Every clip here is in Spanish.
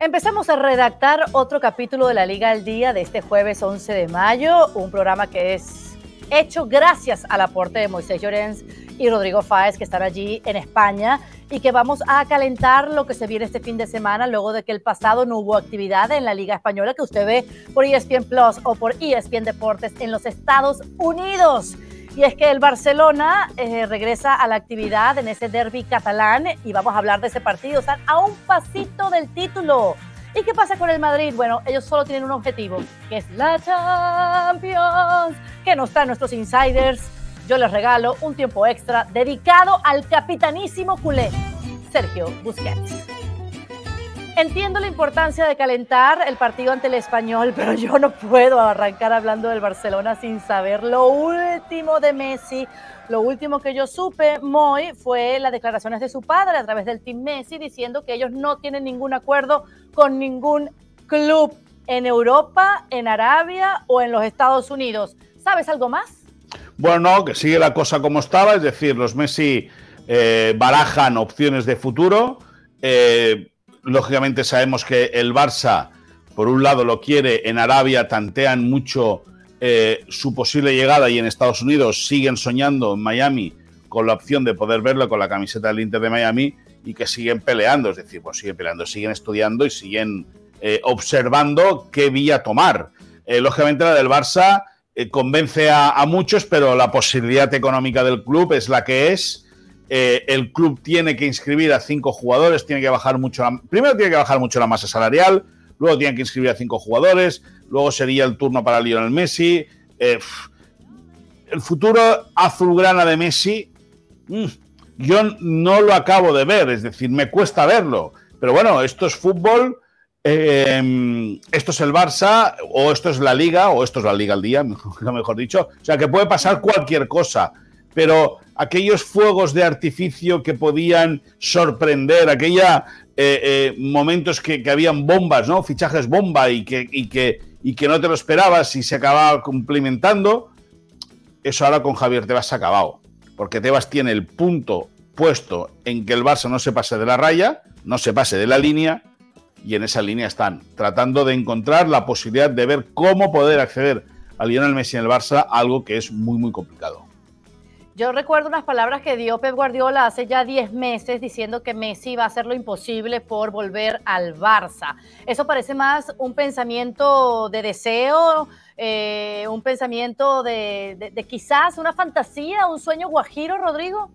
Empezamos a redactar otro capítulo de la Liga al Día de este jueves 11 de mayo, un programa que es hecho gracias al aporte de Moisés Llorens y Rodrigo Fáez, que están allí en España, y que vamos a calentar lo que se viene este fin de semana, luego de que el pasado no hubo actividad en la Liga Española, que usted ve por ESPN Plus o por ESPN Deportes en los Estados Unidos. Y es que el Barcelona eh, regresa a la actividad en ese derby catalán y vamos a hablar de ese partido. Están a un pasito del título. ¿Y qué pasa con el Madrid? Bueno, ellos solo tienen un objetivo, que es la Champions, que no están nuestros insiders. Yo les regalo un tiempo extra dedicado al capitanísimo culé, Sergio Busquets. Entiendo la importancia de calentar el partido ante el español, pero yo no puedo arrancar hablando del Barcelona sin saber lo último de Messi. Lo último que yo supe, Moy, fue las declaraciones de su padre a través del Team Messi diciendo que ellos no tienen ningún acuerdo con ningún club en Europa, en Arabia o en los Estados Unidos. ¿Sabes algo más? Bueno, no, que sigue la cosa como estaba, es decir, los Messi eh, barajan opciones de futuro. Eh, lógicamente sabemos que el Barça, por un lado, lo quiere, en Arabia tantean mucho eh, su posible llegada y en Estados Unidos siguen soñando en Miami con la opción de poder verlo con la camiseta del Inter de Miami y que siguen peleando, es decir, pues siguen peleando, siguen estudiando y siguen eh, observando qué vía tomar. Eh, lógicamente la del Barça convence a, a, muchos, pero la posibilidad económica del club es la que es eh, el club tiene que inscribir a cinco jugadores, tiene que bajar mucho primero tiene que bajar mucho la masa salarial, luego tiene que inscribir a cinco jugadores, luego sería el turno para Lionel Messi. Eh, el futuro azulgrana de Messi, mm, yo no lo acabo de ver, es decir, me cuesta verlo. Pero bueno, esto es fútbol, eh, esto es el Barça, o esto es la Liga, o esto es la Liga al día, mejor dicho. O sea, que puede pasar cualquier cosa pero aquellos fuegos de artificio que podían sorprender, aquella eh, eh, momentos que, habían bombas, ¿no? Fichajes bomba y que, no te lo esperabas y se acababa cumplimentando, eso ahora con Javier Tebas ha acabado. Porque Tebas tiene el punto puesto en que el Barça no se pase de la raya, no se pase de la línea, y en esa línea están tratando de encontrar la posibilidad de ver cómo poder acceder a Lionel Messi en el Barça, algo que es muy, muy complicado. Yo recuerdo unas palabras que dio Pep Guardiola hace ya 10 meses diciendo que Messi va a hacer lo imposible por volver al Barça. Eso parece más un pensamiento de deseo, eh, un pensamiento de, de quizás una fantasía, un sueño guajiro, Rodrigo.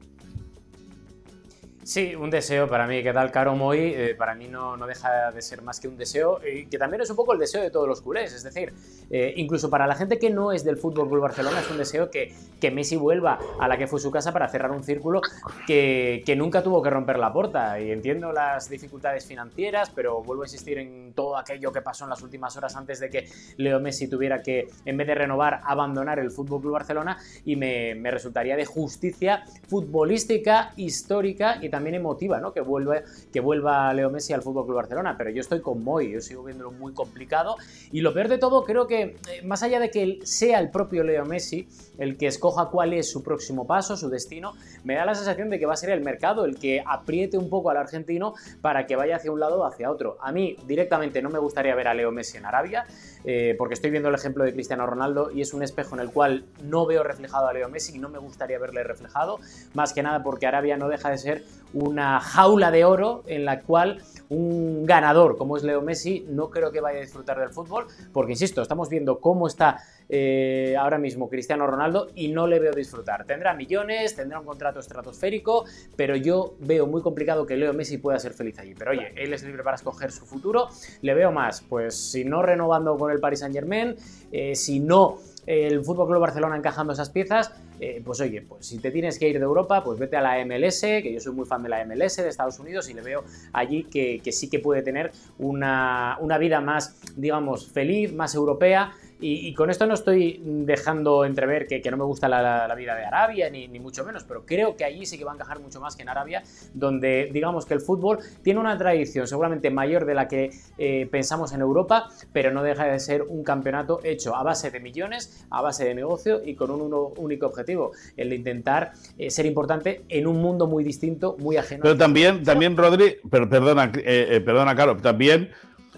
Sí, un deseo para mí. ¿Qué tal, Caro Moy? Eh, para mí no, no, deja de ser más que un deseo, y que también es un poco el deseo de todos los culés. Es decir, eh, incluso para la gente que no es del Fútbol Club Barcelona, es un deseo que, que, Messi vuelva a la que fue su casa para cerrar un círculo que, que, nunca tuvo que romper la puerta. Y entiendo las dificultades financieras, pero vuelvo a insistir en todo aquello que pasó en las últimas horas antes de que Leo Messi tuviera que, en vez de renovar, abandonar el Fútbol Club Barcelona. Y me, me resultaría de justicia futbolística, histórica y también emotiva, ¿no? Que vuelva, que vuelva Leo Messi al Fútbol Club Barcelona, pero yo estoy con Moy, yo sigo viéndolo muy complicado y lo peor de todo creo que eh, más allá de que sea el propio Leo Messi el que escoja cuál es su próximo paso, su destino, me da la sensación de que va a ser el mercado el que apriete un poco al argentino para que vaya hacia un lado o hacia otro. A mí directamente no me gustaría ver a Leo Messi en Arabia, eh, porque estoy viendo el ejemplo de Cristiano Ronaldo y es un espejo en el cual no veo reflejado a Leo Messi y no me gustaría verle reflejado, más que nada porque Arabia no deja de ser una jaula de oro en la cual un ganador como es Leo Messi no creo que vaya a disfrutar del fútbol, porque insisto, estamos viendo cómo está eh, ahora mismo Cristiano Ronaldo y no le veo disfrutar. Tendrá millones, tendrá un contrato estratosférico, pero yo veo muy complicado que Leo Messi pueda ser feliz allí. Pero oye, él es libre para escoger su futuro. Le veo más, pues si no renovando con el Paris Saint Germain, eh, si no el Fútbol Club Barcelona encajando esas piezas, eh, pues oye, pues si te tienes que ir de Europa, pues vete a la MLS, que yo soy muy fan de la MLS de Estados Unidos y le veo allí que, sí que puede tener una, una vida más, digamos, feliz, más europea y, con esto no estoy dejando entrever que, no me gusta la, vida de Arabia, ni, mucho menos, pero creo que allí sí que va a encajar mucho más que en Arabia, donde digamos que el fútbol tiene una tradición seguramente mayor de la que eh, pensamos en Europa, pero no deja de ser un campeonato hecho a base de millones, a base de negocio y con un único objetivo, el de intentar eh, ser importante en un mundo muy distinto, muy ajeno. Pero también, también Rodri, pero perdona, eh, perdona, Caro, también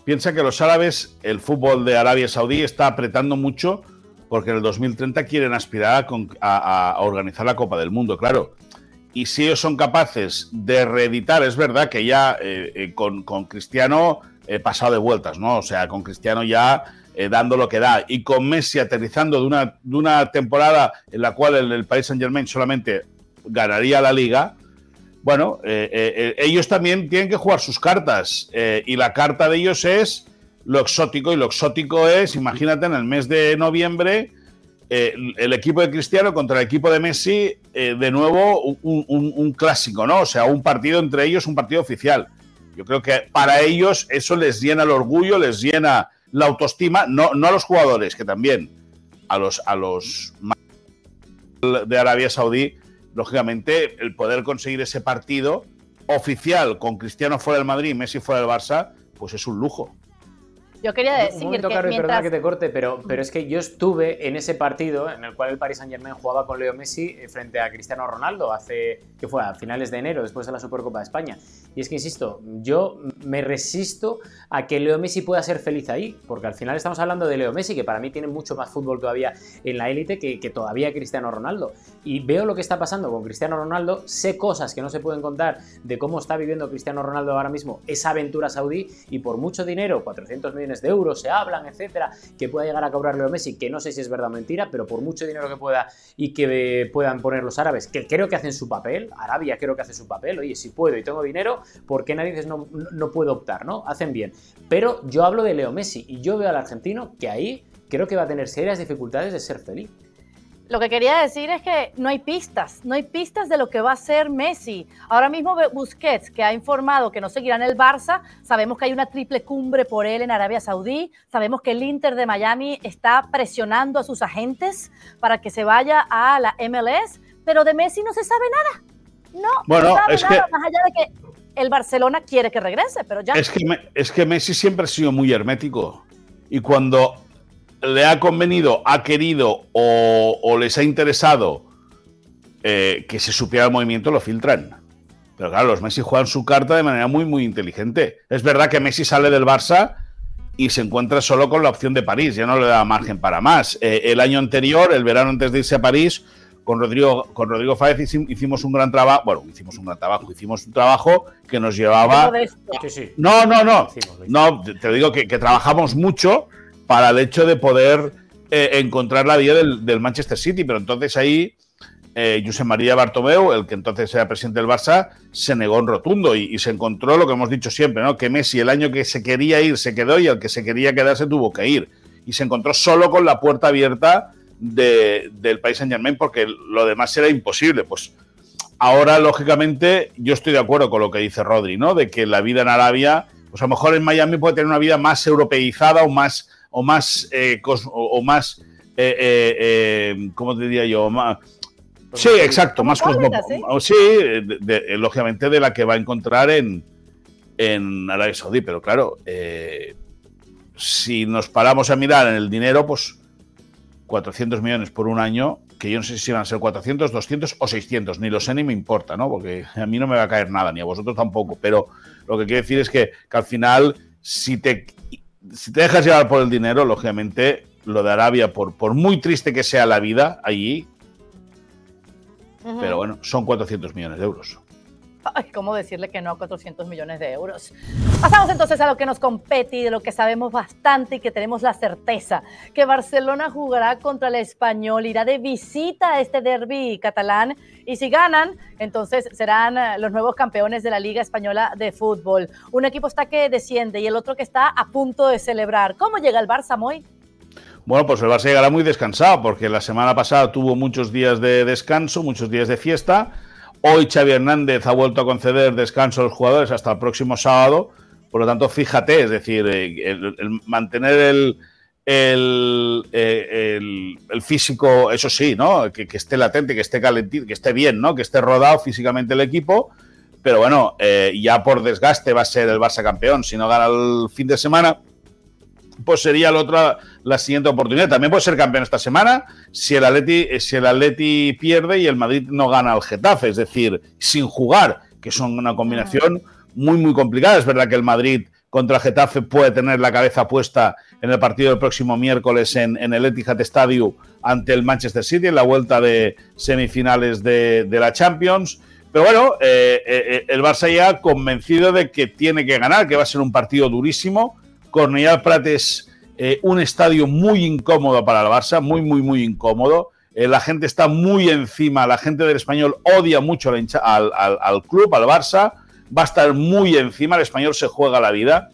piensa que los árabes, el fútbol de Arabia Saudí está apretando mucho porque en el 2030 quieren aspirar a, organizar la Copa del Mundo, claro. Y si ellos son capaces de reeditar, es verdad que ya eh, eh, con, Cristiano he pasado de vueltas, ¿no? O sea, con Cristiano ya eh, dando lo que da y con Messi aterrizando de una, de una temporada en la cual el, el Paris Saint Germain solamente ganaría la liga, bueno, ellos también tienen que jugar sus cartas y la carta de ellos es lo exótico y lo exótico es, imagínate, en el mes de noviembre, eh, el equipo de Cristiano contra el equipo de Messi, eh, de nuevo un, clásico, ¿no? O sea, un partido entre ellos, un partido oficial. Yo creo que para ellos eso les llena el orgullo, les llena la autoestima, no, no a los jugadores, que también a los, a los de Arabia Saudí, lógicamente, el poder conseguir ese partido oficial con Cristiano fuera del Madrid y Messi fuera del Barça, pues es un lujo. Yo quería decir un momento, que mientras... que te corte, pero, pero es que yo estuve en ese partido en el cual el Paris Saint Germain jugaba con Leo Messi eh, frente a Cristiano Ronaldo hace, que fue a finales de enero, después de la Supercopa de España. Y es que, insisto, yo me resisto a que Leo Messi pueda ser feliz ahí, porque al final estamos hablando de Leo Messi, que para mí tiene mucho más fútbol todavía en la élite que, que todavía Cristiano Ronaldo. Y veo lo que está pasando con Cristiano Ronaldo, sé cosas que no se pueden contar de cómo está viviendo Cristiano Ronaldo ahora mismo esa aventura saudí, y por mucho dinero, 400 millones de euros, se hablan, etcétera, que pueda llegar a cobrar Leo Messi, que no sé si es verdad o mentira, pero por mucho dinero que pueda y que puedan poner los árabes, que creo que hacen su papel, Arabia creo que hace su papel, oye, si puedo y tengo dinero, ¿por qué nadie no, no puedo optar, no? Hacen bien. Pero yo hablo de Leo Messi y yo veo al argentino que ahí creo que va a tener serias dificultades de ser feliz. Lo que quería decir es que no hay pistas, no hay pistas de lo que va a ser Messi. Ahora mismo Busquets, que ha informado que no seguirá en el Barça, sabemos que hay una triple cumbre por él en Arabia Saudí, sabemos que el Inter de Miami está presionando a sus agentes para que se vaya a la MLS, pero de Messi no se sabe nada. No, bueno, no es que... más allá de que el Barcelona quiere que regrese, pero ya... Es que, es que Messi siempre ha sido muy hermético. Y cuando le ha convenido, ha querido o, les ha interesado eh, que se supiera el movimiento, lo filtran. Pero claro, los Messi juegan su carta de manera muy, muy inteligente. Es verdad que Messi sale del Barça y se encuentra solo con la opción de París, ya no le da margen para más. Eh, el año anterior, el verano antes de irse a París, con Rodrigo, con Rodrigo Fáez hicimos un gran trabajo, bueno, hicimos un gran trabajo, hicimos un trabajo que nos llevaba... No, no, no, no, te digo que, que trabajamos mucho para el hecho de poder eh, encontrar la vía del, Manchester City. Pero entonces ahí eh, José María Bartomeu, el que entonces era presidente del Barça, se negó en rotundo y, se encontró lo que hemos dicho siempre, ¿no? Que Messi el año que se quería ir se quedó y el que se quería quedar se tuvo que ir. Y se encontró solo con la puerta abierta del país Saint Germain porque lo demás era imposible. Pues ahora, lógicamente, yo estoy de acuerdo con lo que dice Rodri, ¿no? De que la vida en Arabia, pues a lo mejor en Miami puede tener una vida más europeizada o más o más, eh, o, más eh, eh, ¿cómo te diría yo? Más, sí, exacto, más cosmopolita. Sí, lógicamente de la que va a encontrar en, en Arabia Saudí, pero claro, si nos paramos a mirar en el dinero, pues 400 millones por un año, que yo no sé si van a ser 400, 200 o 600, ni lo sé ni me importa, ¿no? Porque a mí no me va a caer nada, ni a vosotros tampoco, pero lo que quiero decir es que, que al final, si te si te dejas llevar por el dinero, lógicamente lo de Arabia, por, por muy triste que sea la vida allí, pero bueno, son 400 millones de euros. Ay, ¿cómo decirle que no a 400 millones de euros? Pasamos entonces a lo que nos compete y de lo que sabemos bastante y que tenemos la certeza, que Barcelona jugará contra el español, irá de visita a este derby catalán y si ganan, entonces serán eh, los nuevos campeones de la Liga Española de Fútbol. Un equipo está que desciende y el otro que está a punto de celebrar. ¿Cómo llega el Barça, Moy? Bueno, pues el Barça llegará muy descansado porque la semana pasada tuvo muchos días de descanso, muchos días de fiesta Hoy Xavi Hernández ha vuelto a conceder descanso a los jugadores hasta el próximo sábado. Por lo tanto, fíjate, es decir, eh, el, mantener el, eh, el, el, físico, eso sí, ¿no? Que, esté latente, que esté calentito, que esté bien, ¿no? Que esté rodado físicamente el equipo. Pero bueno, eh, ya por desgaste va a ser el Barça campeón. Si no gana el fin de semana, pues sería la otra la siguiente oportunidad. También puede ser campeón esta semana si el Atleti, si el Atleti pierde y el Madrid no gana al Getafe, es decir, sin jugar, que son una combinación muy muy complicada. Es verdad que el Madrid contra Getafe puede tener la cabeza puesta en el partido del próximo miércoles en, el Etihad Stadium ante el Manchester City en la vuelta de semifinales de, la Champions. Pero bueno, eh, eh, el Barça ya convencido de que tiene que ganar, que va a ser un partido durísimo. Cornellà Prat es eh, un estadio muy incómodo para el Barça, muy, muy, muy incómodo. la gente está muy encima, la gente del español odia mucho al, al club, al Barça va a estar muy encima, el español se juega la vida.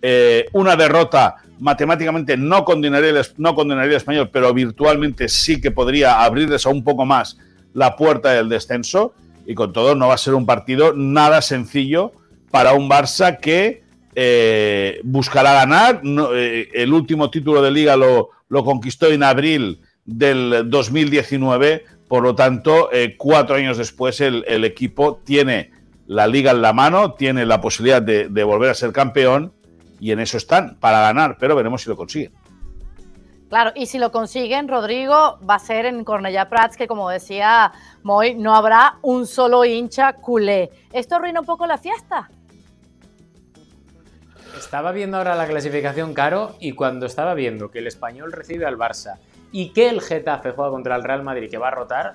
Eh, una derrota matemáticamente no condenaría, el, no condenaría español, pero virtualmente sí que podría abrirles un poco más la puerta del descenso. Y con todo, no va a ser un partido nada sencillo para un Barça que eh, buscará ganar. Eh, el último título de liga lo, conquistó en abril del 2019. Por lo tanto, cuatro años después, el equipo tiene la liga en la mano, tiene la posibilidad de, volver a ser campeón y en eso están, para ganar, pero veremos si lo consiguen. Claro, y si lo consiguen, Rodrigo, va a ser en Cornellà Prats, que como decía Moy, no habrá un solo hincha culé. ¿Esto arruina un poco la fiesta? Estaba viendo ahora la clasificación caro y cuando estaba viendo que el español recibe al Barça y que el Getafe juega contra el Real Madrid que va a rotar,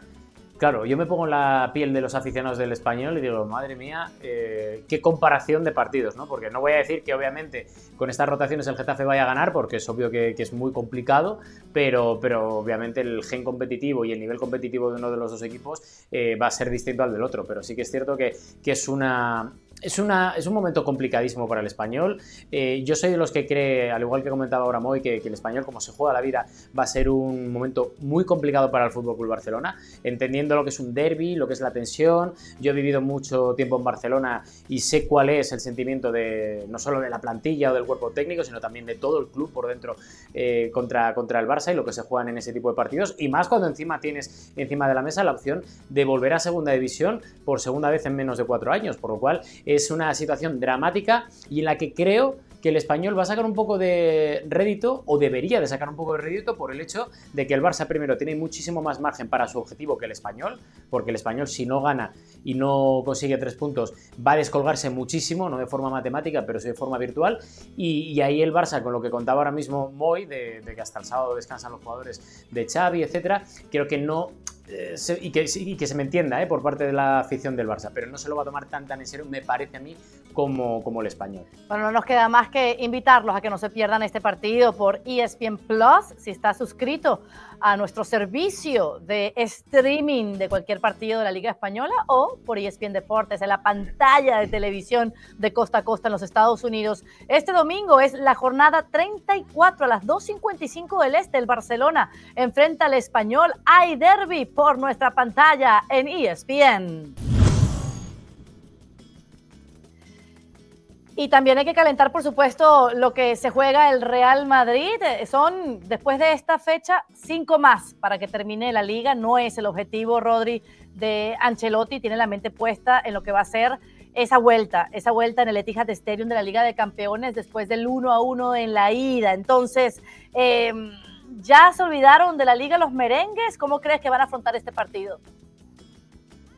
Claro, yo me pongo en la piel de los aficionados del español y digo, madre mía, eh, qué comparación de partidos, ¿no? Porque no voy a decir que obviamente con estas rotaciones el Getafe vaya a ganar, porque es obvio que, es muy complicado, pero, pero obviamente el gen competitivo y el nivel competitivo de uno de los dos equipos eh, va a ser distinto al del otro. Pero sí que es cierto que, que es una, es, una, es, un momento complicadísimo para el español. Eh, yo soy de los que cree, al igual que comentaba ahora Moy, que, el español, como se juega la vida, va a ser un momento muy complicado para el Club Barcelona, entendiendo lo que es un derby, lo que es la tensión. Yo he vivido mucho tiempo en Barcelona y sé cuál es el sentimiento de no solo de la plantilla o del cuerpo técnico, sino también de todo el club por dentro eh, contra, contra el Barça y lo que se juegan en ese tipo de partidos. Y más cuando encima tienes encima de la mesa la opción de volver a segunda división por segunda vez en menos de cuatro años, por lo cual es una situación dramática y en la que creo que el español va a sacar un poco de rédito, o debería de sacar un poco de rédito, por el hecho de que el Barça primero tiene muchísimo más margen para su objetivo que el español, porque el español si no gana y no consigue tres puntos va a descolgarse muchísimo, no de forma matemática, pero sí de forma virtual, y, ahí el Barça, con lo que contaba ahora mismo Moy, de, de, que hasta el sábado descansan los jugadores de Xavi, etcétera, creo que no eh, y, que, que, se me entienda eh, por parte de la afición del Barça, pero no se lo va a tomar tan tan en serio, me parece a mí, como, como el español. Bueno, no nos queda más que invitarlos a que no se pierdan este partido por ESPN Plus, si está suscrito a nuestro servicio de streaming de cualquier partido de la Liga Española o por ESPN Deportes en la pantalla de televisión de costa a costa en los Estados Unidos. Este domingo es la jornada 34 a las 2.55 del Este. El Barcelona enfrenta al español. Hay derby por nuestra pantalla en ESPN. Y también hay que calentar, por supuesto, lo que se juega el Real Madrid. Eh, son, después de esta fecha, cinco más para que termine la liga. No es el objetivo, Rodri, de Ancelotti. Tiene la mente puesta en lo que va a ser esa vuelta, esa vuelta en el Etihad Stadium de la Liga de Campeones después del 1 a 1 en la ida. Entonces, em, ¿ya se olvidaron de la liga los merengues? ¿Cómo crees que van a afrontar este partido?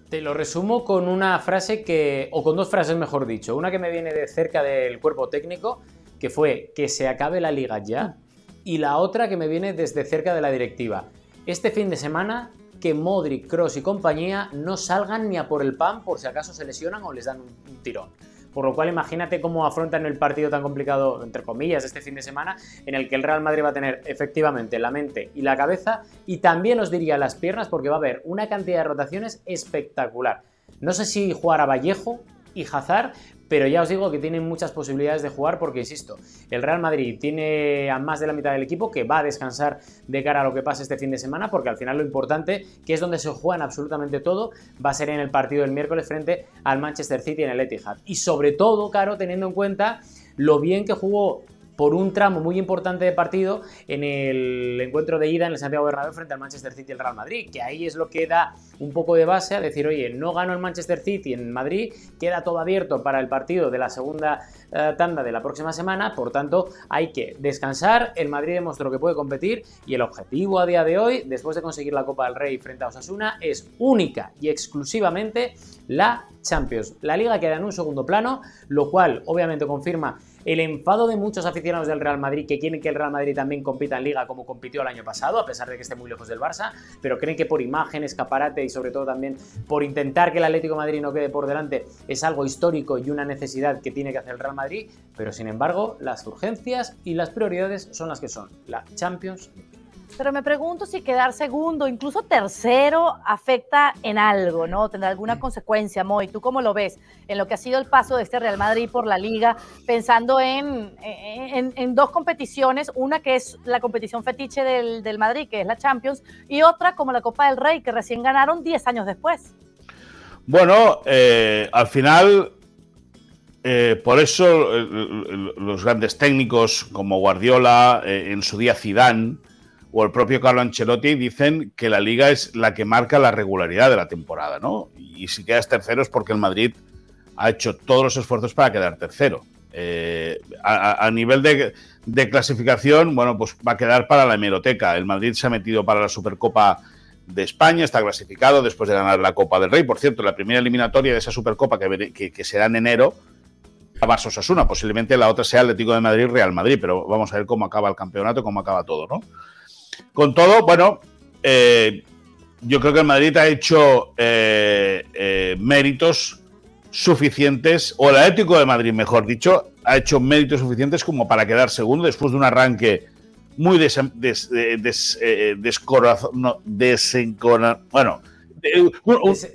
Te lo resumo con una frase que, o con dos frases mejor dicho. Una que me viene de cerca del cuerpo técnico, que fue que se acabe la liga ya. Y la otra que me viene desde cerca de la directiva. Este fin de semana que Modric, Cross y compañía no salgan ni a por el pan por si acaso se lesionan o les dan un tirón. Por lo cual imagínate cómo afrontan el partido tan complicado, entre comillas, este fin de semana, en el que el Real Madrid va a tener efectivamente la mente y la cabeza y también os diría las piernas porque va a haber una cantidad de rotaciones espectacular. No sé si jugar a Vallejo y Hazard, pero ya os digo que tienen muchas posibilidades de jugar porque, insisto, el Real Madrid tiene a más de la mitad del equipo que va a descansar de cara a lo que pase este fin de semana, porque al final lo importante, que es donde se juegan absolutamente todo, va a ser en el partido del miércoles frente al Manchester City en el Etihad. Y sobre todo, claro, teniendo en cuenta lo bien que jugó por un tramo muy importante de partido en el encuentro de ida en el Santiago Bernabéu frente al Manchester City y el Real Madrid, que ahí es lo que da un poco de base a decir, oye, no ganó el Manchester City en Madrid, queda todo abierto para el partido de la segunda eh, tanda de la próxima semana, por tanto hay que descansar, el Madrid demostró que puede competir y el objetivo a día de hoy, después de conseguir la Copa del Rey frente a Osasuna, es única y exclusivamente la Champions. La liga queda en un segundo plano, lo cual obviamente confirma el enfado de muchos aficionados del Real Madrid que quieren que el Real Madrid también compita en Liga como compitió el año pasado, a pesar de que esté muy lejos del Barça, pero creen que por imagen, escaparate y sobre todo también por intentar que el Atlético Madrid no quede por delante es algo histórico y una necesidad que tiene que hacer el Real Madrid, pero sin embargo las urgencias y las prioridades son las que son, la Champions pero me pregunto si quedar segundo, incluso tercero, afecta en algo, ¿no? ¿Tendrá alguna mm. consecuencia, Moy? ¿Tú cómo lo ves en lo que ha sido el paso de este Real Madrid por la liga, pensando en, en, dos competiciones, una que es la competición fetiche del, del, Madrid, que es la Champions, y otra como la Copa del Rey, que recién ganaron 10 años después? Bueno, eh, al final eh, por eso eh, los grandes técnicos como Guardiola, en su día Zidane, o el propio Carlo Ancelotti dicen que la liga es la que marca la regularidad de la temporada, ¿no? Y si quedas tercero es porque el Madrid ha hecho todos los esfuerzos para quedar tercero. Eh, a, nivel de, clasificación, bueno, pues va a quedar para la hemeroteca. El Madrid se ha metido para la Supercopa de España, está clasificado después de ganar la Copa del Rey. Por cierto, la primera eliminatoria de esa Supercopa que, que, será en enero, Barça Osasuna. Posiblemente la otra sea Atlético de Madrid, Real Madrid, pero vamos a ver cómo acaba el campeonato, cómo acaba todo, ¿no? Con todo, bueno, eh, yo creo que el Madrid ha hecho eh, eh, méritos suficientes, o el Atlético de Madrid, mejor dicho, ha hecho méritos suficientes como para quedar segundo después de un arranque muy des, des, bueno,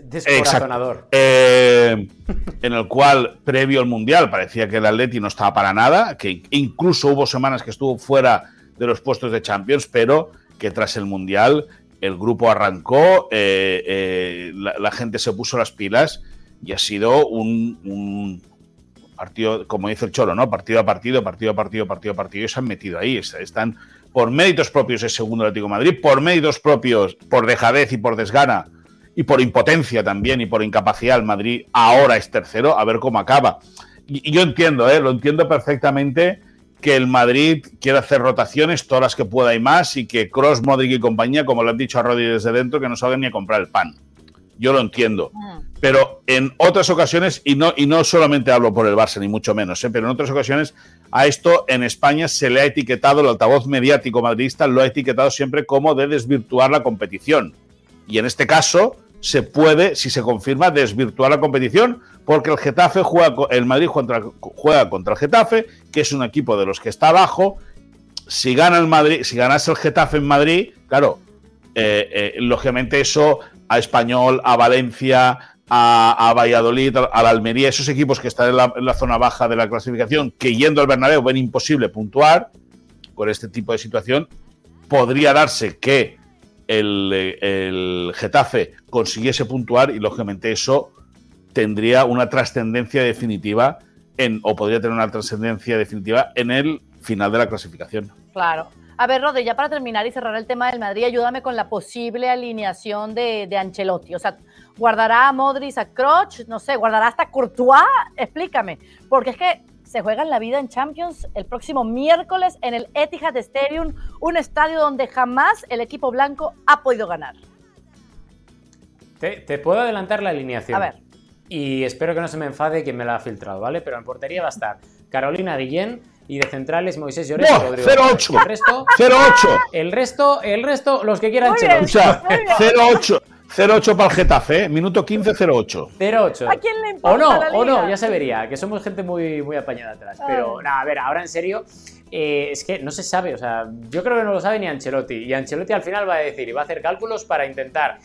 descorazonador. en el cual, previo al Mundial, parecía que el Atleti no estaba para nada, que incluso hubo semanas que estuvo fuera de los puestos de Champions, pero que tras el Mundial el grupo arrancó, eh, eh, la, gente se puso las pilas y ha sido un, partido, como dice el Cholo, ¿no? Partido a partido, partido a partido, partido a partido, y se han metido ahí. Están por méritos propios el segundo Atlético de Madrid, por méritos propios, por dejadez y por desgana, y por impotencia también, y por incapacidad, el Madrid ahora es tercero, a ver cómo acaba. Y, yo entiendo, ¿eh? lo entiendo perfectamente que el Madrid quiere hacer rotaciones, todas las que pueda y más, y que Cross, Modric y compañía, como lo han dicho a Rodri desde dentro, que no saben ni a comprar el pan. Yo lo entiendo. Mm. Pero en otras ocasiones, y no, y no solamente hablo por el Barça, ni mucho menos, ¿eh? pero en otras ocasiones a esto en España se le ha etiquetado, el altavoz mediático madridista lo ha etiquetado siempre como de desvirtuar la competición. Y en este caso, se puede, si se confirma, desvirtuar la competición, porque el Getafe juega, el Madrid juega contra el Getafe, que es un equipo de los que está abajo. Si gana el Madrid, si ganase el Getafe en Madrid, claro, eh, eh, lógicamente eso a Español, a Valencia, a, Valladolid, a la Almería, esos equipos que están en la, zona baja de la clasificación, que yendo al Bernabéu ven imposible puntuar con este tipo de situación, podría darse que el, Getafe consiguiese puntuar y lógicamente eso tendría una trascendencia definitiva en, o podría tener una trascendencia definitiva en el final de la clasificación. Claro. A ver, Rodri, ya para terminar y cerrar el tema del Madrid, ayúdame con la posible alineación de, de Ancelotti. O sea, ¿guardará a Modric, a Kroos? No sé, ¿guardará hasta Courtois? Explícame. Porque es que se juegan la vida en Champions el próximo miércoles en el Etihad Stadium, un estadio donde jamás el equipo blanco ha podido ganar. Te, puedo adelantar la alineación. A ver. Y espero que no se me enfade quien me la ha filtrado, ¿vale? Pero en portería va a estar Carolina Guillén y de centrales Moisés Llorens y Rodrigo. 0-8. El resto, 0-8. El resto, el resto, los que quieran O sea, 0-8. 0-8 para el Getafe, ¿eh? minuto 15, 0-8. 0-8. ¿A quién le importa? O no, o no, ya se vería, que somos gente muy, muy apañada atrás. Pero, nada, a ver, ahora en serio, eh, es que no se sabe, o sea, yo creo que no lo sabe ni Ancelotti. Y Ancelotti al final va a decir y va a hacer cálculos para intentar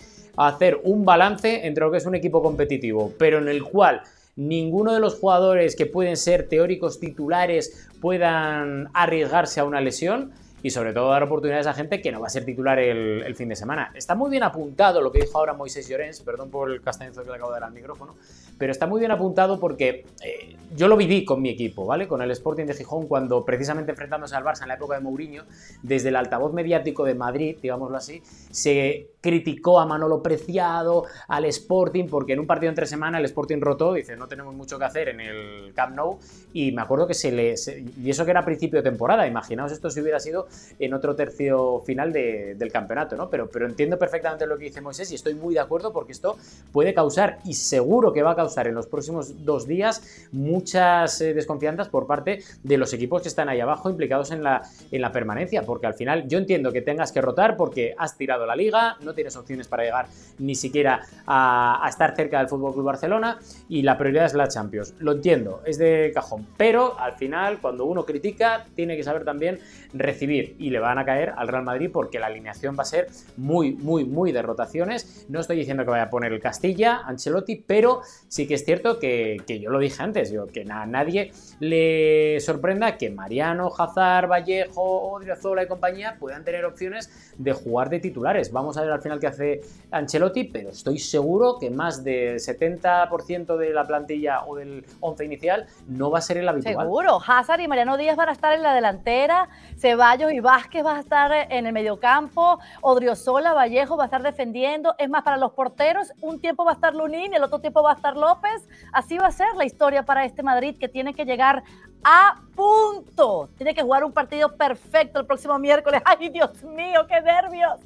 hacer un balance entre lo que es un equipo competitivo, pero en el cual ninguno de los jugadores que pueden ser teóricos titulares puedan arriesgarse a una lesión y sobre todo dar oportunidades a gente que no va a ser titular el, fin de semana. Está muy bien apuntado lo que dijo ahora Moisés Llorens, perdón por el castañazo que le acabo de dar al micrófono, pero está muy bien apuntado porque eh, yo lo viví con mi equipo, ¿vale? Con el Sporting de Gijón cuando precisamente enfrentándose al Barça en la época de Mourinho, desde el altavoz mediático de Madrid, digámoslo así, se criticó a Manolo Preciado, al Sporting, porque en un partido entre semana el Sporting rotó, dice, no tenemos mucho que hacer en el Camp Nou, y me acuerdo que se le... y eso que era principio de temporada, imaginaos esto si hubiera sido en otro tercio final del campeonato, ¿no? Pero, pero entiendo perfectamente lo que dice Moisés y estoy muy de acuerdo porque esto puede causar, y seguro que va a causar en los próximos dos días, muchas eh, desconfianzas por parte de los equipos que están ahí abajo implicados en la, en la permanencia, porque al final yo entiendo que tengas que rotar porque has tirado la liga, no tienes opciones para llegar ni siquiera a, a estar cerca del Fútbol Club Barcelona y la prioridad es la Champions. Lo entiendo, es de cajón, pero al final cuando uno critica tiene que saber también recibir y le van a caer al Real Madrid porque la alineación va a ser muy, muy, muy de rotaciones. No estoy diciendo que vaya a poner el Castilla, Ancelotti, pero sí que es cierto que, yo lo dije antes, yo, que a nadie le sorprenda que Mariano, Hazard, Vallejo, Odriozola y compañía puedan tener opciones de jugar de titulares. Vamos a ver al final qué hace Ancelotti, pero estoy seguro que más del 70% de la plantilla o del 11 inicial no va a ser el habitual. Seguro, Hazard y Mariano Díaz van a estar en la delantera, Ceballos y Vázquez va a estar en el mediocampo, Odriozola, Vallejo va a estar defendiendo, es más, para los porteros, un tiempo va a estar Lunín, el otro tiempo va a estar López, así va a ser la historia para este Madrid que tiene que llegar a punto, tiene que jugar un partido perfecto el próximo miércoles, ay Dios mío, qué nervios.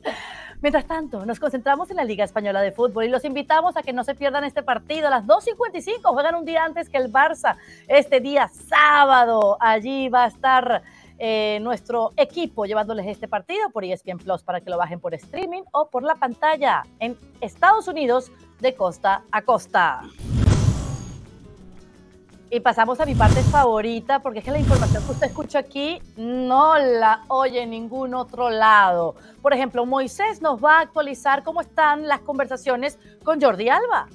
Mientras tanto, nos concentramos en la Liga Española de Fútbol y los invitamos a que no se pierdan este partido. A las 2.55 juegan un día antes que el Barça. Este día sábado, allí va a estar eh, nuestro equipo llevándoles este partido por ESPN Plus para que lo bajen por streaming o por la pantalla en Estados Unidos de costa a costa. Y pasamos a mi parte favorita, porque es que la información que usted escucha aquí no la oye en ningún otro lado. Por ejemplo, Moisés nos va a actualizar cómo están las conversaciones con Jordi Alba.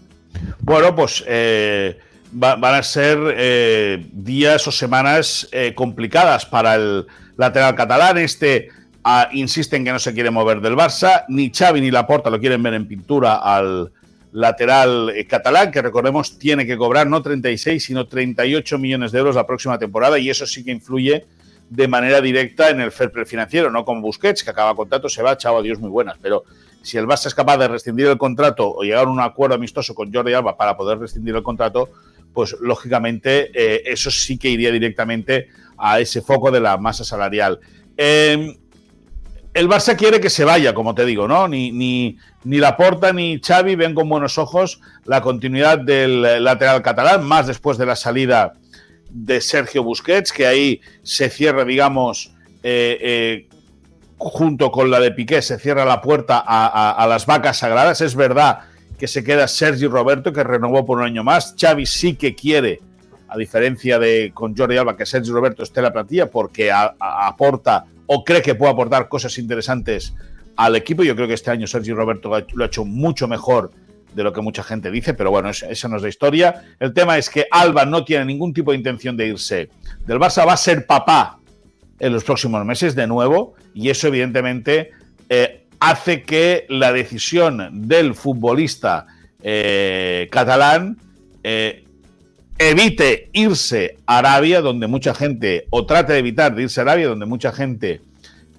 Bueno, pues eh, van a ser eh, días o semanas eh, complicadas para el lateral catalán. Este ah, insiste en que no se quiere mover del Barça. Ni Xavi ni Laporta lo quieren ver en pintura al, lateral eh, catalán, que recordemos tiene que cobrar no 36, sino 38 millones de euros la próxima temporada y eso sí que influye de manera directa en el fair financiero, no como Busquets, que acaba contrato, se va, chao, adiós, muy buenas. Pero si el Barça es capaz de rescindir el contrato o llegar a un acuerdo amistoso con Jordi Alba para poder rescindir el contrato, pues lógicamente eh, eso sí que iría directamente a ese foco de la masa salarial. Em, el Barça quiere que se vaya, como te digo, ¿no? Ni, ni, ni Laporta ni Xavi ven con buenos ojos la continuidad del lateral catalán, más después de la salida de Sergio Busquets, que ahí se cierra, digamos, eh, eh, junto con la de Piqué, se cierra la puerta a, las vacas sagradas. Es verdad que se queda Sergio Roberto, que renovó por un año más. Xavi sí que quiere, a diferencia de con Jordi Alba, que Sergio Roberto esté en la plantilla, porque aporta o cree que puede aportar cosas interesantes al equipo. Yo creo que este año Sergio Roberto lo ha hecho mucho mejor de lo que mucha gente dice, pero bueno, esa no es la historia. El tema es que Alba no tiene ningún tipo de intención de irse del Barça, va a ser papá en los próximos meses de nuevo, y eso evidentemente eh, hace que la decisión del futbolista eh, catalán eh, evite irse a Arabia, donde mucha gente, o trate de evitar de irse a Arabia, donde mucha gente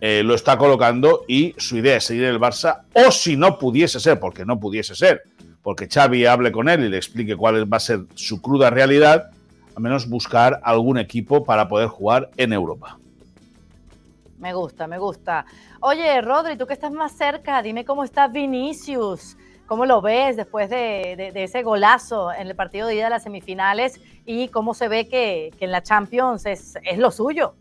eh, lo está colocando, y su idea es seguir en el Barça, o si no pudiese ser, porque no pudiese ser, porque Xavi hable con él y le explique cuál va a ser su cruda realidad, al menos buscar algún equipo para poder jugar en Europa. Me gusta, me gusta. Oye, Rodri, tú que estás más cerca, dime cómo está Vinicius. ¿Cómo lo ves después de, ese golazo en el partido de ida de las semifinales y cómo se ve que, en la Champions es, es lo suyo?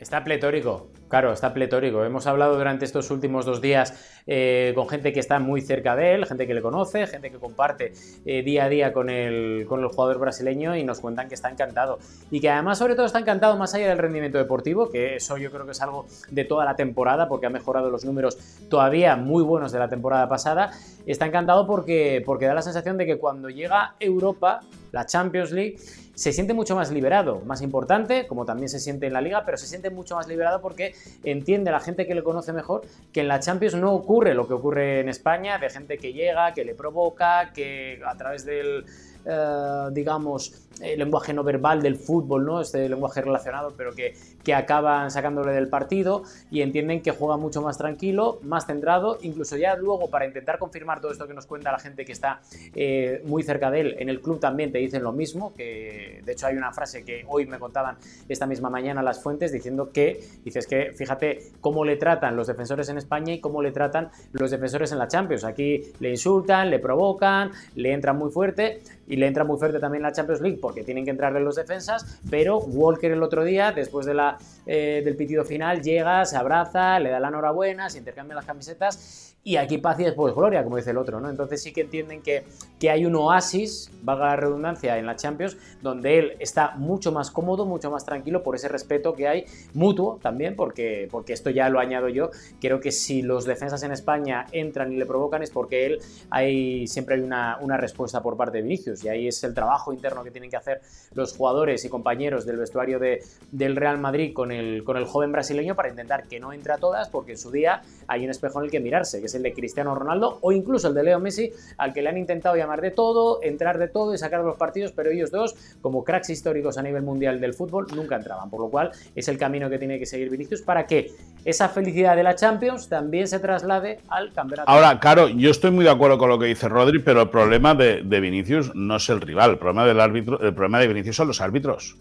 Está pletórico. Claro, está pletórico. Hemos hablado durante estos últimos dos días eh, con gente que está muy cerca de él, gente que le conoce, gente que comparte eh, día a día con el, con el jugador brasileño y nos cuentan que está encantado. Y que además, sobre todo, está encantado más allá del rendimiento deportivo, que eso yo creo que es algo de toda la temporada, porque ha mejorado los números todavía muy buenos de la temporada pasada. Está encantado porque, porque da la sensación de que cuando llega Europa, la Champions League, se siente mucho más liberado, más importante, como también se siente en la liga, pero se siente mucho más liberado porque entiende la gente que le conoce mejor que en la Champions no ocurre lo que ocurre en España, de gente que llega, que le provoca, que a través del eh, digamos, el lenguaje no verbal del fútbol, ¿no? Este lenguaje relacionado, pero que, que acaban sacándole del partido y entienden que juega mucho más tranquilo, más centrado, incluso ya luego para intentar confirmar todo esto que nos cuenta la gente que está eh, muy cerca de él, en el club también te dicen lo mismo, que de hecho hay una frase que hoy me contaban esta misma mañana las fuentes diciendo que, dices que fíjate cómo le tratan los defensores en España y cómo le tratan los defensores en la Champions. Aquí le insultan, le provocan, le entran muy fuerte y le entra muy fuerte también la Champions League porque tienen que entrarle los defensas, pero Walker el otro día, después de la, eh, del pitido final, llega, se abraza, le da la enhorabuena, se intercambian las camisetas y aquí paz y después gloria, como dice el otro, ¿no? Entonces sí que entienden que, que hay un oasis, valga la redundancia, en la Champions, donde él está mucho más cómodo, mucho más tranquilo por ese respeto que hay mutuo también, porque, porque esto ya lo añado yo. Creo que si los defensas en España entran y le provocan es porque él hay, siempre hay una, una respuesta por parte de Vinicius y ahí es el trabajo interno que tienen que hacer los jugadores y compañeros del vestuario de, del Real Madrid con el, con el joven brasileño para intentar que no entre a todas, porque en su día hay un espejo en el que mirarse, que el de Cristiano Ronaldo o incluso el de Leo Messi, al que le han intentado llamar de todo, entrar de todo y sacar los partidos, pero ellos dos, como cracks históricos a nivel mundial del fútbol, nunca entraban. Por lo cual es el camino que tiene que seguir Vinicius para que esa felicidad de la Champions también se traslade al campeonato. Ahora, claro, yo estoy muy de acuerdo con lo que dice Rodri, pero el problema de, de Vinicius no es el rival, el problema del árbitro, el problema de Vinicius son los árbitros.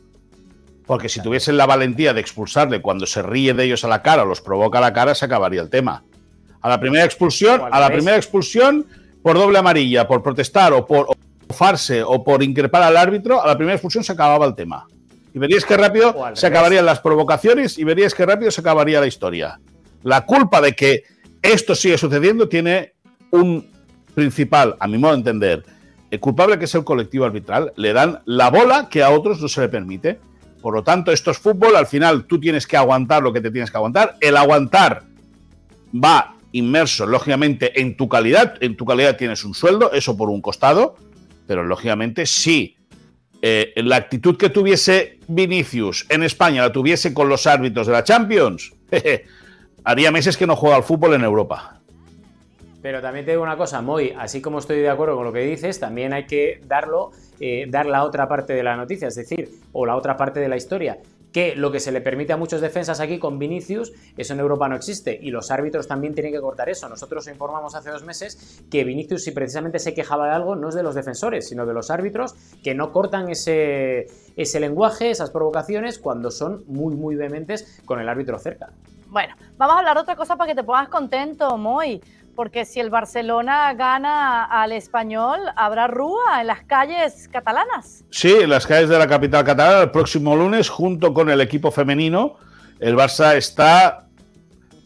Porque si tuviesen la valentía de expulsarle cuando se ríe de ellos a la cara o los provoca a la cara, se acabaría el tema. A la primera expulsión, a la primera expulsión por doble amarilla, por protestar o por farse o por increpar al árbitro, a la primera expulsión se acababa el tema. Y veríais que rápido se acabarían las provocaciones y veríais que rápido se acabaría la historia. La culpa de que esto sigue sucediendo tiene un principal, a mi modo de entender, el culpable que es el colectivo arbitral, le dan la bola que a otros no se le permite. Por lo tanto, esto es fútbol, al final tú tienes que aguantar lo que te tienes que aguantar. El aguantar va inmerso, lógicamente, en tu calidad. En tu calidad tienes un sueldo, eso por un costado, pero lógicamente si eh, la actitud que tuviese Vinicius en España la tuviese con los árbitros de la Champions, haría meses que no juega al fútbol en Europa. Pero también te digo una cosa, Moy, así como estoy de acuerdo con lo que dices, también hay que darlo, eh, dar la otra parte de la noticia, es decir, o la otra parte de la historia que lo que se le permite a muchos defensas aquí con Vinicius, eso en Europa no existe y los árbitros también tienen que cortar eso. Nosotros informamos hace dos meses que Vinicius, si precisamente se quejaba de algo, no es de los defensores, sino de los árbitros que no cortan ese, ese lenguaje, esas provocaciones, cuando son muy, muy vehementes con el árbitro cerca. Bueno, vamos a hablar de otra cosa para que te pongas contento, Moy porque si el Barcelona gana al español, habrá rúa en las calles catalanas. Sí, en las calles de la capital catalana el próximo lunes, junto con el equipo femenino. El Barça está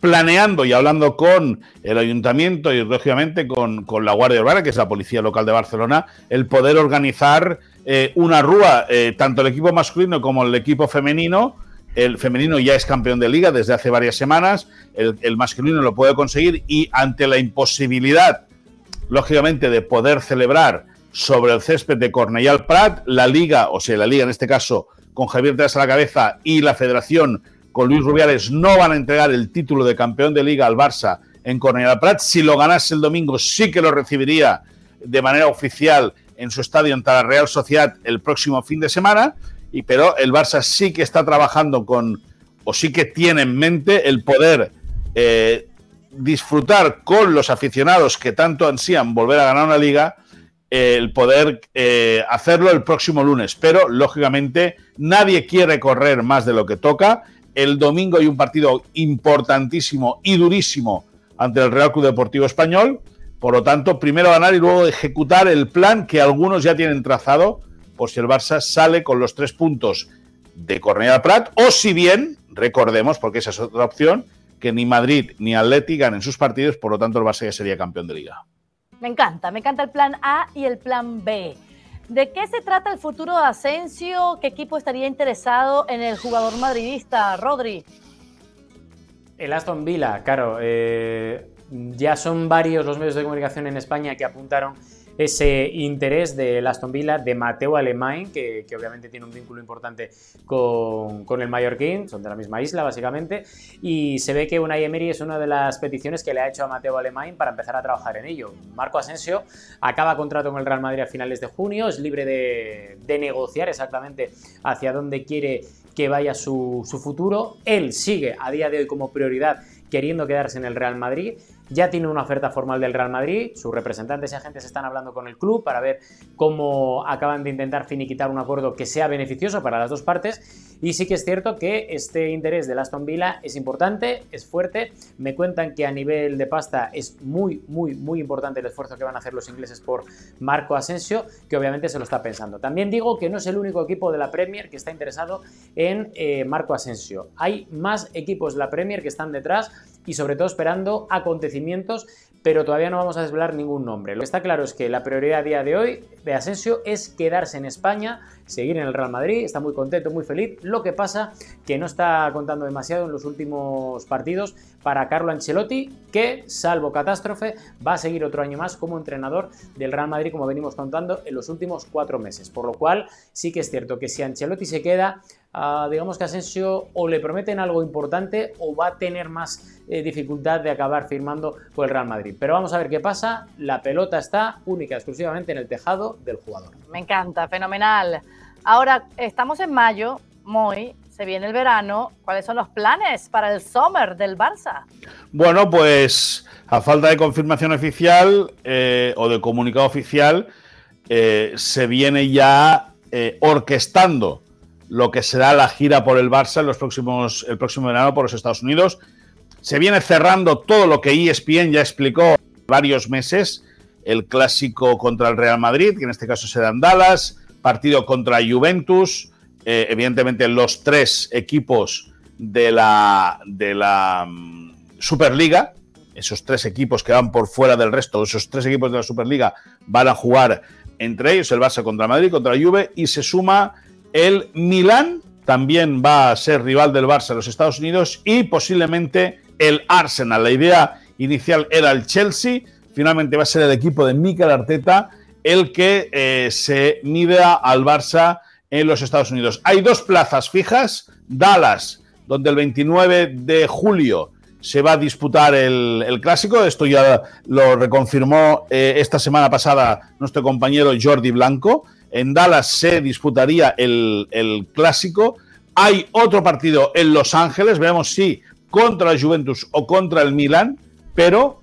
planeando y hablando con el ayuntamiento y lógicamente con, la Guardia Urbana, que es la policía local de Barcelona, el poder organizar eh, una rúa, eh, tanto el equipo masculino como el equipo femenino, el femenino ya es campeón de liga desde hace varias semanas, el, masculino lo puede conseguir y ante la imposibilidad, lógicamente, de poder celebrar sobre el césped de Cornellal Prat, la liga, o sea, la liga en este caso, con Javier Tras a la cabeza y la federación con Luis Rubiales no van a entregar el título de campeón de liga al Barça en Cornellal Prat. Si lo ganase el domingo, sí que lo recibiría de manera oficial en su estadio ante la Real Sociedad el próximo fin de semana y, pero el Barça sí que está trabajando con, o sí que tiene en mente el poder eh, disfrutar con los aficionados que tanto ansían volver a ganar una liga, eh, el poder eh, hacerlo el próximo lunes. Pero, lógicamente, nadie quiere correr más de lo que toca. El domingo hay un partido importantísimo y durísimo ante el Real Club Deportivo Español. Por lo tanto, primero ganar y luego ejecutar el plan que algunos ya tienen trazado por si el Barça sale con los tres puntos de Cornellà Prat, o si bien, recordemos, porque esa es otra opción, que ni Madrid ni Atleti ganen sus partidos, por lo tanto el Barça ya sería campeón de liga. Me encanta, me encanta el plan A y el plan B. ¿De qué se trata el futuro de Asensio? ¿Qué equipo estaría interesado en el jugador madridista, Rodri? El Aston Villa, claro. Eh, ya son varios los medios de comunicación en España que apuntaron ese interés de Aston Villa de Mateo Alemán, que, obviamente tiene un vínculo importante con, el Mallorquín, son de la misma isla básicamente, y se ve que Unai Emery es una de las peticiones que le ha hecho a Mateo Alemán para empezar a trabajar en ello. Marco Asensio acaba contrato con el Real Madrid a finales de junio, es libre de, negociar exactamente hacia dónde quiere que vaya su, su futuro. Él sigue a día de hoy como prioridad queriendo quedarse en el Real Madrid ya tiene una oferta formal del Real Madrid, sus representantes y agentes están hablando con el club para ver cómo acaban de intentar finiquitar un acuerdo que sea beneficioso para las dos partes. Y sí que es cierto que este interés del Aston Villa es importante, es fuerte, me cuentan que a nivel de pasta es muy, muy, muy importante el esfuerzo que van a hacer los ingleses por Marco Asensio, que obviamente se lo está pensando. También digo que no es el único equipo de la Premier que está interesado en eh, Marco Asensio, hay más equipos de la Premier que están detrás y sobre todo esperando acontecimientos, pero todavía no vamos a desvelar ningún nombre. Lo que está claro es que la prioridad a día de hoy de Asensio es quedarse en España, seguir en el Real Madrid, está muy contento, muy feliz. Lo que pasa que no está contando demasiado en los últimos partidos para Carlo Ancelotti, que salvo catástrofe va a seguir otro año más como entrenador del Real Madrid, como venimos contando en los últimos cuatro meses. Por lo cual sí que es cierto que si Ancelotti se queda, digamos que Asensio o le prometen algo importante o va a tener más eh, dificultad de acabar firmando por el Real Madrid. Pero vamos a ver qué pasa. La pelota está única, exclusivamente en el tejado del jugador. Me encanta, fenomenal. Ahora, estamos en mayo, muy, se viene el verano. ¿Cuáles son los planes para el summer del Barça? Bueno, pues a falta de confirmación oficial eh, o de comunicado oficial, eh, se viene ya orquestando lo que será la gira por el Barça en los próximos, el próximo verano por los Estados Unidos. Se viene cerrando todo lo que ESPN ya explicó varios meses, el clásico contra el Real Madrid, que en este caso será en Dallas, partido contra Juventus, eh, evidentemente los tres equipos de la, de la mm, Superliga, esos tres equipos que van por fuera del resto, esos tres equipos de la Superliga van a jugar entre ellos, el Barça contra Madrid, contra Juve, y se suma el Milán también va a ser rival del Barça en los Estados Unidos y posiblemente el Arsenal. La idea inicial era el Chelsea, finalmente va a ser el equipo de Mikel Arteta el que eh, se mida al Barça en los Estados Unidos. Hay dos plazas fijas, Dallas, donde el 29 de julio se va a disputar el, clásico. Esto ya lo reconfirmó eh, esta semana pasada nuestro compañero Jordi Blanco. En Dallas se disputaría el, clásico. Hay otro partido en Los Ángeles, veremos si contra la Juventus o contra el Milan, pero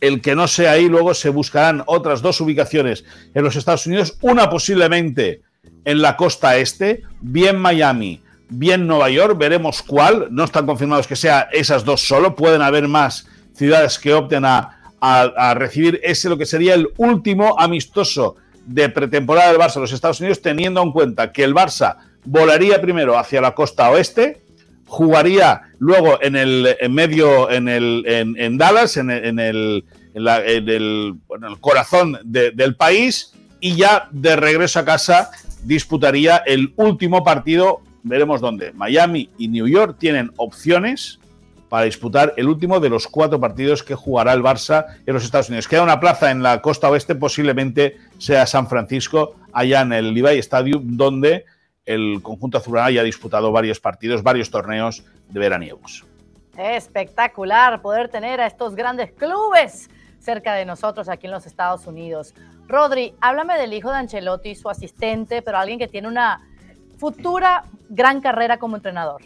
el que no sea ahí, luego se buscarán otras dos ubicaciones en los Estados Unidos, una posiblemente en la costa este, bien Miami, bien Nueva York, veremos cuál, no están confirmados que sea esas dos solo, pueden haber más ciudades que opten a, a recibir ese lo que sería el último amistoso de pretemporada del Barça a los Estados Unidos, teniendo en cuenta que el Barça volaría primero hacia la costa oeste, jugaría luego en el medio, en, el, en, Dallas, en el, en el, el, corazón del país, y ya de regreso a casa disputaría el último partido, veremos dónde. Miami y New York tienen opciones para disputar el último de los cuatro partidos que jugará el Barça en los Estados Unidos. Queda una plaza en la costa oeste, posiblemente sea San Francisco, allá en el Levi Stadium, donde el conjunto azulgrana ya ha disputado varios partidos, varios torneos de veraniegos. Espectacular poder tener a estos grandes clubes cerca de nosotros aquí en los Estados Unidos. Rodri, háblame del hijo de Ancelotti, su asistente, pero alguien que tiene una futura gran carrera como entrenador.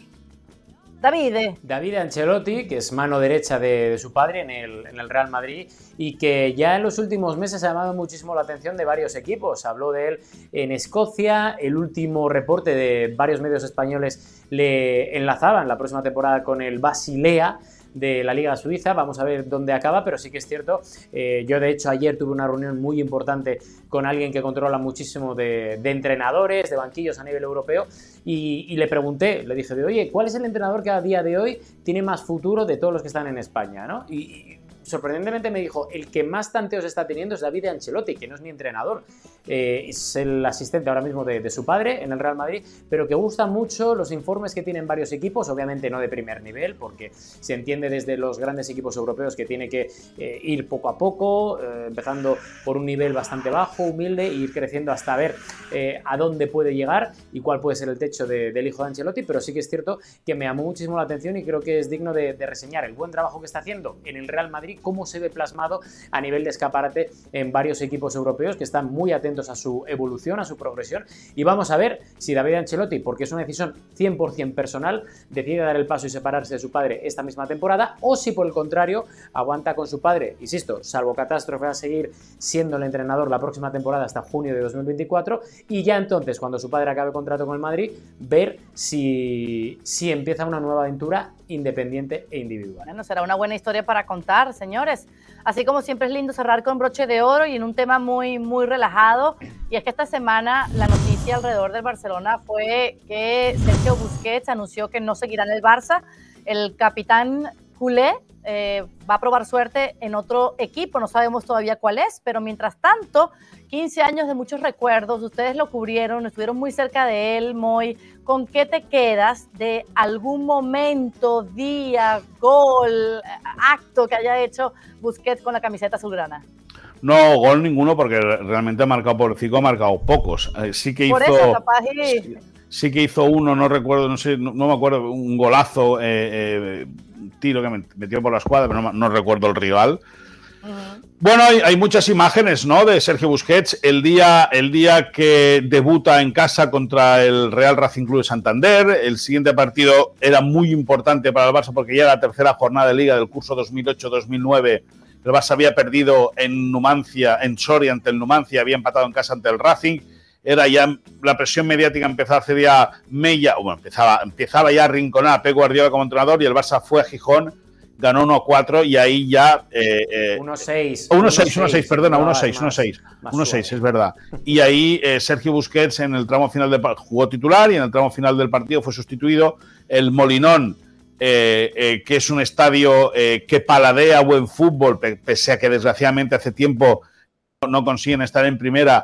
David. David Ancelotti, que es mano derecha de, su padre en el, Real Madrid y que ya en los últimos meses ha llamado muchísimo la atención de varios equipos. Habló de él en Escocia, el último reporte de varios medios españoles le enlazaba en la próxima temporada con el Basilea de la Liga Suiza. Vamos a ver dónde acaba, pero sí que es cierto. Eh, yo, de hecho, ayer tuve una reunión muy importante con alguien que controla muchísimo de, entrenadores, de banquillos a nivel europeo, y, le pregunté, le dije, de, oye, ¿cuál es el entrenador que a día de hoy tiene más futuro de todos los que están en España? ¿no? Y, sorprendentemente me dijo, el que más tanteos está teniendo es David Ancelotti, que no es ni entrenador, eh, es el asistente ahora mismo de, su padre en el Real Madrid, pero que gusta mucho los informes que tienen varios equipos, obviamente no de primer nivel, porque se entiende desde los grandes equipos europeos que tiene que eh, ir poco a poco, eh, empezando por un nivel bastante bajo, humilde, e ir creciendo hasta ver a dónde puede llegar y cuál puede ser el techo del hijo de Ancelotti, pero sí que es cierto que me llamó muchísimo la atención y creo que es digno de, de reseñar el buen trabajo que está haciendo en el Real Madrid, cómo se ve plasmado a nivel de escaparate en varios equipos europeos que están muy atentos a su evolución, a su progresión. Y vamos a ver si David Ancelotti, porque es una decisión 100% personal, decide dar el paso y separarse de su padre esta misma temporada, o si por el contrario aguanta con su padre, insisto, salvo catástrofe a seguir siendo el entrenador la próxima temporada hasta junio de 2024, y ya entonces, cuando su padre acabe contrato con el Madrid, ver si, si empieza una nueva aventura independiente e individual. Bueno, será una buena historia para contar, señores. Así como siempre es lindo cerrar con broche de oro y en un tema muy, muy relajado. Y es que esta semana la noticia alrededor del Barcelona fue que Sergio Busquets anunció que no seguirá en el Barça. El capitán culé eh, va a probar suerte en otro equipo, no sabemos todavía cuál es, pero mientras tanto, 15 años de muchos recuerdos, ustedes lo cubrieron, estuvieron muy cerca de él, Moy. ¿Con qué te quedas de algún momento, día, gol, acto que haya hecho Busquets con la camiseta azulgrana? No, gol ninguno, porque realmente ha marcado por cinco, ha marcado pocos. Eh, sí que hizo. sí, que hizo uno, no recuerdo, no sé, no, me acuerdo, un golazo, eh, tiro que metió por la escuadra, pero no, recuerdo el rival. Bueno, hay, muchas imágenes, ¿no? De Sergio Busquets el día, el día que debuta en casa contra el Real Racing Club de Santander. El siguiente partido era muy importante para el Barça porque ya era la tercera jornada de liga del curso 2008-2009. El Barça había perdido en Numancia, en Soria ante el Numancia, había empatado en casa ante el Racing. Era ya la presión mediática empezaba a hacer ya mella, bueno, empezaba, empezaba ya a rinconar a Pep Guardiola como entrenador y el Barça fue a Gijón ganó 1-4 y ahí ya... 1-6. 1-6, 1-6, perdona, 1-6, 1-6. 1-6, es verdad. Y ahí eh, Sergio Busquets en el tramo final del jugó titular y en el tramo final del partido fue sustituido el Molinón, eh, eh, que es un estadio que paladea buen fútbol, pese a que desgraciadamente hace tiempo no consiguen estar en primera,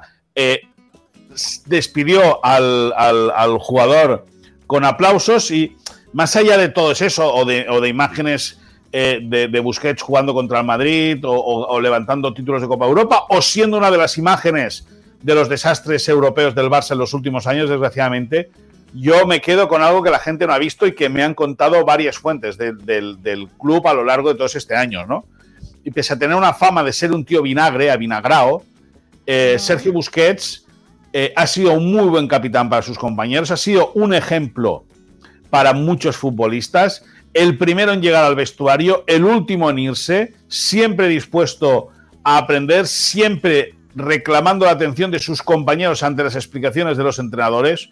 despidió al, al, al, jugador con aplausos y más allá de todo eso o de, o de imágenes eh, de, Busquets jugando contra el Madrid o, levantando títulos de Copa Europa o siendo una de las imágenes de los desastres europeos del Barça en los últimos años, desgraciadamente, yo me quedo con algo que la gente no ha visto y que me han contado varias fuentes del club a lo largo de todos este año, ¿no? Y pese a tener una fama de ser un tío vinagre, avinagrao, eh, Sergio Busquets eh, ha sido un muy buen capitán para sus compañeros, ha sido un ejemplo para muchos futbolistas el primero en llegar al vestuario, el último en irse, siempre dispuesto a aprender, siempre reclamando la atención de sus compañeros ante las explicaciones de los entrenadores.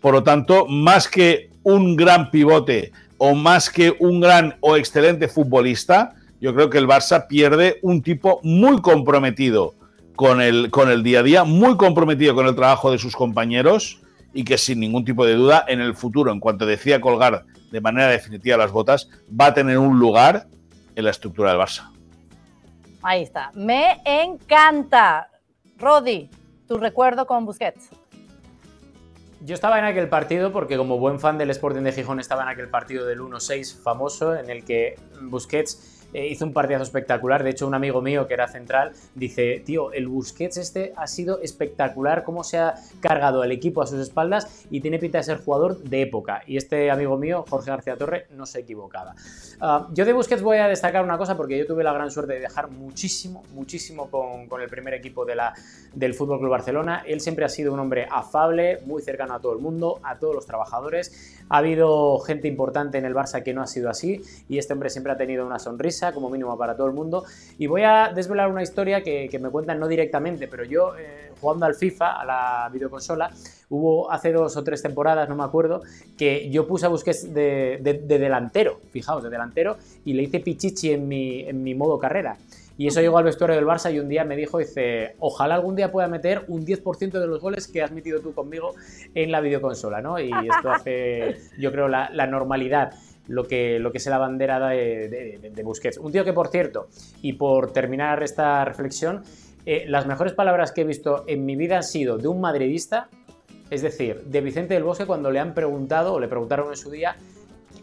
Por lo tanto, más que un gran pivote o más que un gran o excelente futbolista, yo creo que el Barça pierde un tipo muy comprometido con el, con el día a día, muy comprometido con el trabajo de sus compañeros y que sin ningún tipo de duda en el futuro, en cuanto decía colgar de manera definitiva las botas, va a tener un lugar en la estructura del Barça. Ahí está. Me encanta. Rodi, tu recuerdo con Busquets. Yo estaba en aquel partido porque como buen fan del Sporting de Gijón estaba en aquel partido del 1-6 famoso en el que Busquets eh, hizo un partidazo espectacular. De hecho, un amigo mío que era central dice, tío, el Busquets este ha sido espectacular, cómo se ha cargado el equipo a sus espaldas y tiene pinta de ser jugador de época. Y este amigo mío, Jorge García Torre, no se equivocaba. Ah, yo de Busquets voy a destacar una cosa porque yo tuve la gran suerte de dejar muchísimo, muchísimo con, con el primer equipo de la, del Fútbol Club Barcelona. Él siempre ha sido un hombre afable, muy cercano a todo el mundo, a todos los trabajadores. Ha habido gente importante en el Barça que no ha sido así y este hombre siempre ha tenido una sonrisa como mínimo para todo el mundo. Y voy a desvelar una historia que, me cuentan no directamente, pero yo eh, jugando al FIFA, a la videoconsola, hubo hace dos o tres temporadas, no me acuerdo, que yo puse a Busquets de, delantero, fijaos, de delantero, y le hice pichichi en mi, en mi modo carrera. Y eso llegó al vestuario del Barça y un día me dijo, dice, ojalá algún día pueda meter un 10% de los goles que has metido tú conmigo en la videoconsola, ¿no? Y esto hace, yo creo, la, normalidad lo que, lo que es la bandera de, de, Busquets. Un tío que, por cierto, y por terminar esta reflexión, eh, las mejores palabras que he visto en mi vida han sido de un madridista, es decir, de Vicente del Bosque cuando le han preguntado, o le preguntaron en su día,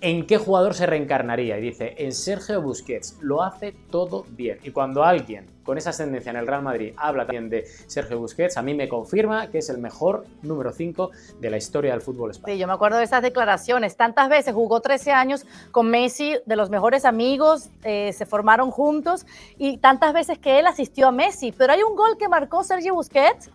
en qué jugador se reencarnaría. Y dice, en Sergio Busquets, lo hace todo bien. Y cuando alguien con esa ascendencia en el Real Madrid habla también de Sergio Busquets, a mí me confirma que es el mejor número 5 de la historia del fútbol español. Sí, yo me acuerdo de esas declaraciones. Tantas veces jugó 13 años con Messi, de los mejores amigos, eh, se formaron juntos y tantas veces que él asistió a Messi. Pero hay un gol que marcó Sergio Busquets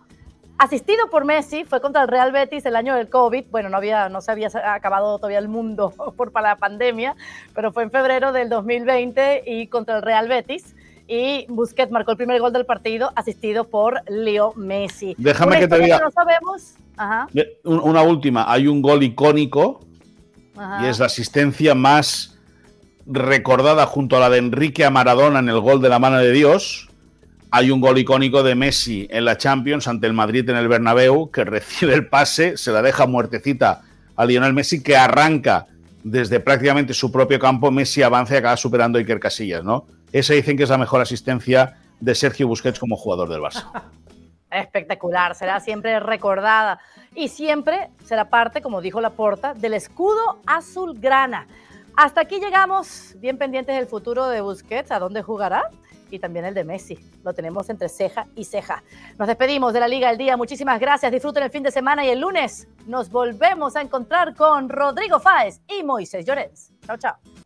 asistido por Messi, fue contra el Real Betis el año del COVID. Bueno, no, había, no se había acabado todavía el mundo por la pandemia, pero fue en febrero del 2020 y contra el Real Betis. Y Busquets marcó el primer gol del partido, asistido por Leo Messi. Déjame que te diga. no sabemos. Una última. Hay un gol icónico y es la asistencia más recordada junto a la de Enrique a Maradona en el gol de la mano de Dios hay un gol icónico de Messi en la Champions ante el Madrid en el Bernabéu, que recibe el pase, se la deja muertecita a Lionel Messi, que arranca desde prácticamente su propio campo, Messi avanza y acaba superando a Iker Casillas, ¿no? Esa dicen que es la mejor asistencia de Sergio Busquets como jugador del Barça. Espectacular, será siempre recordada y siempre será parte, como dijo Laporta, del escudo azulgrana. Hasta aquí llegamos, bien pendientes del futuro de Busquets, a dónde jugará y también el de Messi. Lo tenemos entre ceja y ceja. Nos despedimos de la Liga del Día. Muchísimas gracias. Disfruten el fin de semana y el lunes nos volvemos a encontrar con Rodrigo Fáez y Moisés Llorens. Chao, chao.